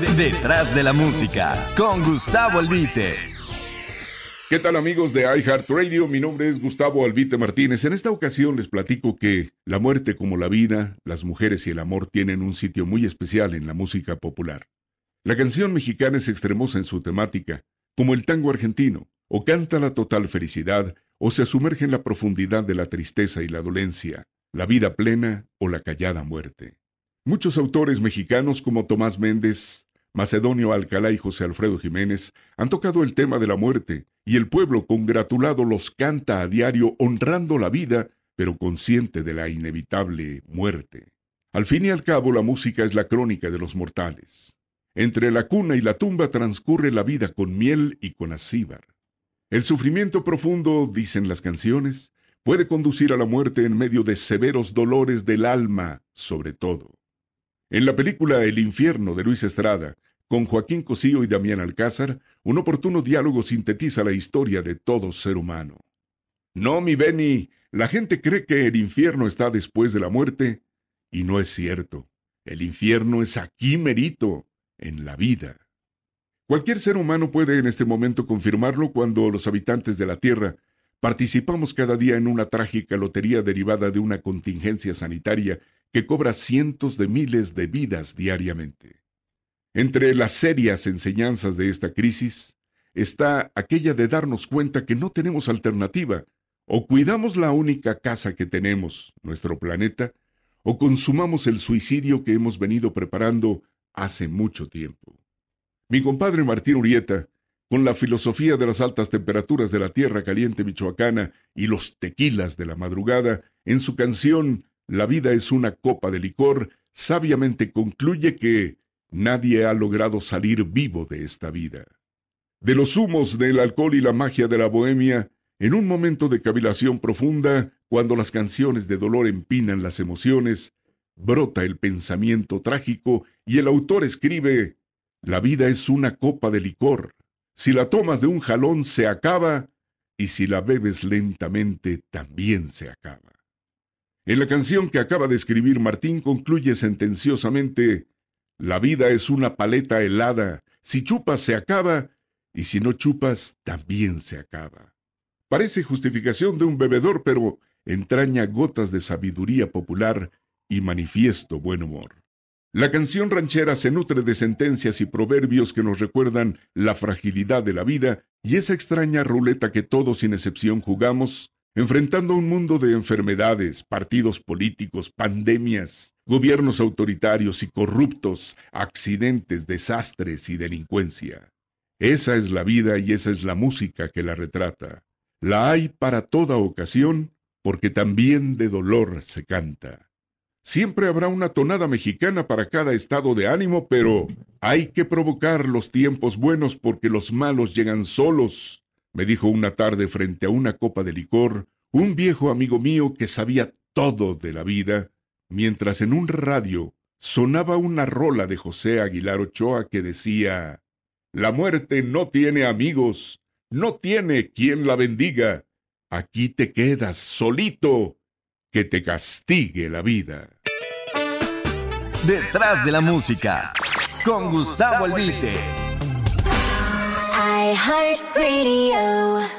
Detrás de la música, con Gustavo Albite. ¿Qué tal amigos de iHeartRadio? Mi nombre es Gustavo Albite Martínez. En esta ocasión les platico que la muerte como la vida, las mujeres y el amor tienen un sitio muy especial en la música popular. La canción mexicana es extremosa en su temática, como el tango argentino, o canta la total felicidad, o se sumerge en la profundidad de la tristeza y la dolencia, la vida plena o la callada muerte. Muchos autores mexicanos como Tomás Méndez, Macedonio Alcalá y José Alfredo Jiménez han tocado el tema de la muerte, y el pueblo congratulado los canta a diario honrando la vida, pero consciente de la inevitable muerte. Al fin y al cabo la música es la crónica de los mortales. Entre la cuna y la tumba transcurre la vida con miel y con acíbar. El sufrimiento profundo, dicen las canciones, puede conducir a la muerte en medio de severos dolores del alma, sobre todo. En la película El infierno de Luis Estrada, con Joaquín Cosío y Damián Alcázar, un oportuno diálogo sintetiza la historia de todo ser humano. No, mi Benny, la gente cree que el infierno está después de la muerte, y no es cierto. El infierno es aquí merito, en la vida. Cualquier ser humano puede en este momento confirmarlo cuando los habitantes de la Tierra participamos cada día en una trágica lotería derivada de una contingencia sanitaria que cobra cientos de miles de vidas diariamente. Entre las serias enseñanzas de esta crisis está aquella de darnos cuenta que no tenemos alternativa, o cuidamos la única casa que tenemos, nuestro planeta, o consumamos el suicidio que hemos venido preparando hace mucho tiempo. Mi compadre Martín Urieta, con la filosofía de las altas temperaturas de la tierra caliente michoacana y los tequilas de la madrugada, en su canción La vida es una copa de licor, sabiamente concluye que nadie ha logrado salir vivo de esta vida. De los humos del alcohol y la magia de la bohemia, en un momento de cavilación profunda, cuando las canciones de dolor empinan las emociones, brota el pensamiento trágico y el autor escribe, La vida es una copa de licor. Si la tomas de un jalón se acaba, y si la bebes lentamente también se acaba. En la canción que acaba de escribir Martín concluye sentenciosamente, La vida es una paleta helada, si chupas se acaba, y si no chupas también se acaba. Parece justificación de un bebedor, pero entraña gotas de sabiduría popular y manifiesto buen humor. La canción ranchera se nutre de sentencias y proverbios que nos recuerdan la fragilidad de la vida y esa extraña ruleta que todos sin excepción jugamos, enfrentando un mundo de enfermedades, partidos políticos, pandemias, gobiernos autoritarios y corruptos, accidentes, desastres y delincuencia. Esa es la vida y esa es la música que la retrata. La hay para toda ocasión, porque también de dolor se canta. Siempre habrá una tonada mexicana para cada estado de ánimo, pero hay que provocar los tiempos buenos porque los malos llegan solos, me dijo una tarde frente a una copa de licor un viejo amigo mío que sabía todo de la vida, mientras en un radio sonaba una rola de José Aguilar Ochoa que decía, La muerte no tiene amigos, no tiene quien la bendiga, aquí te quedas solito que te castigue la vida. Detrás de la música, con Gustavo Albite. iHeartRadio.